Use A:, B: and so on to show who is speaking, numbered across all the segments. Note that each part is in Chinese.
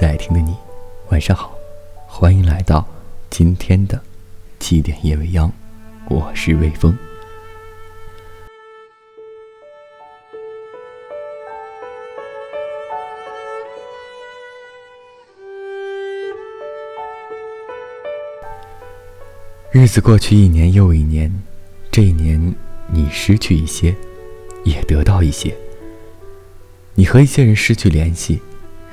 A: 在听的你，晚上好，欢迎来到今天的七点夜未央，我是微风。日子过去一年又一年，这一年你失去一些，也得到一些。你和一些人失去联系，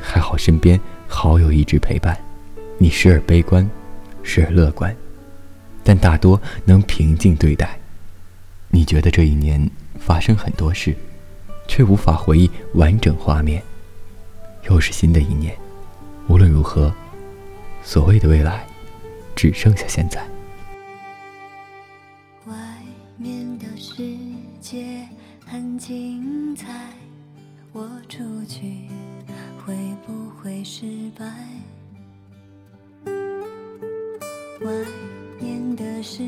A: 还好身边好友一直陪伴。你时而悲观，时而乐观，但大多能平静对待。你觉得这一年发生很多事，却无法回忆完整画面。又是新的一年，无论如何，所谓的未来，只剩下现在。
B: 外面的世界很精彩。我出去会不会是外面的世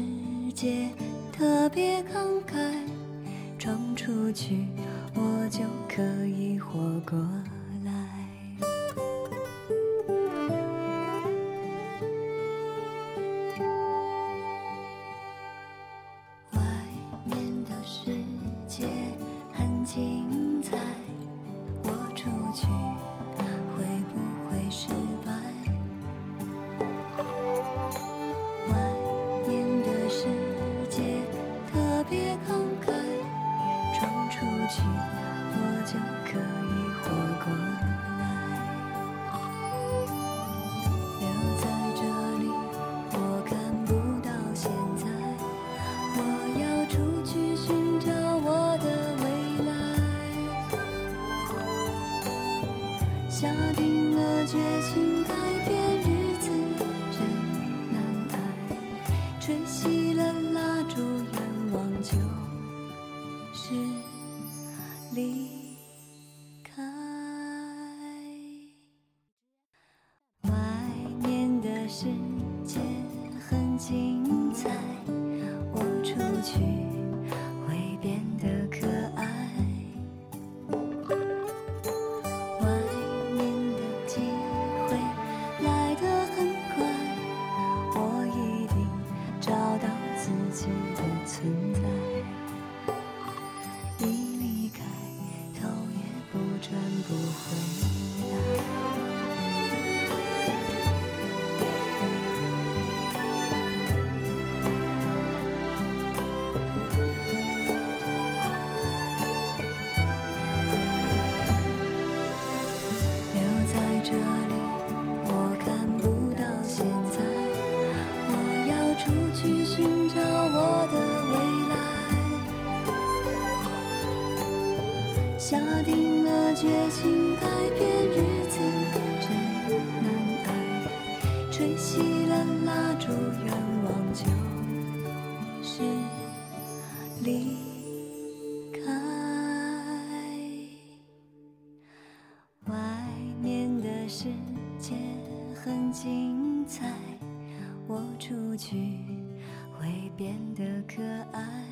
B: 界特别慷慨，闯出去我就可以活过来。外面的世界很精彩。我出去是离开外面的世界很精彩我出去会变得可爱。外面的机会来得很快我一定找到自己的存在。下定了决心改变，日子真难挨。吹熄了蜡烛，愿望就是离开。外面的世界很精彩。我出去会变得可爱。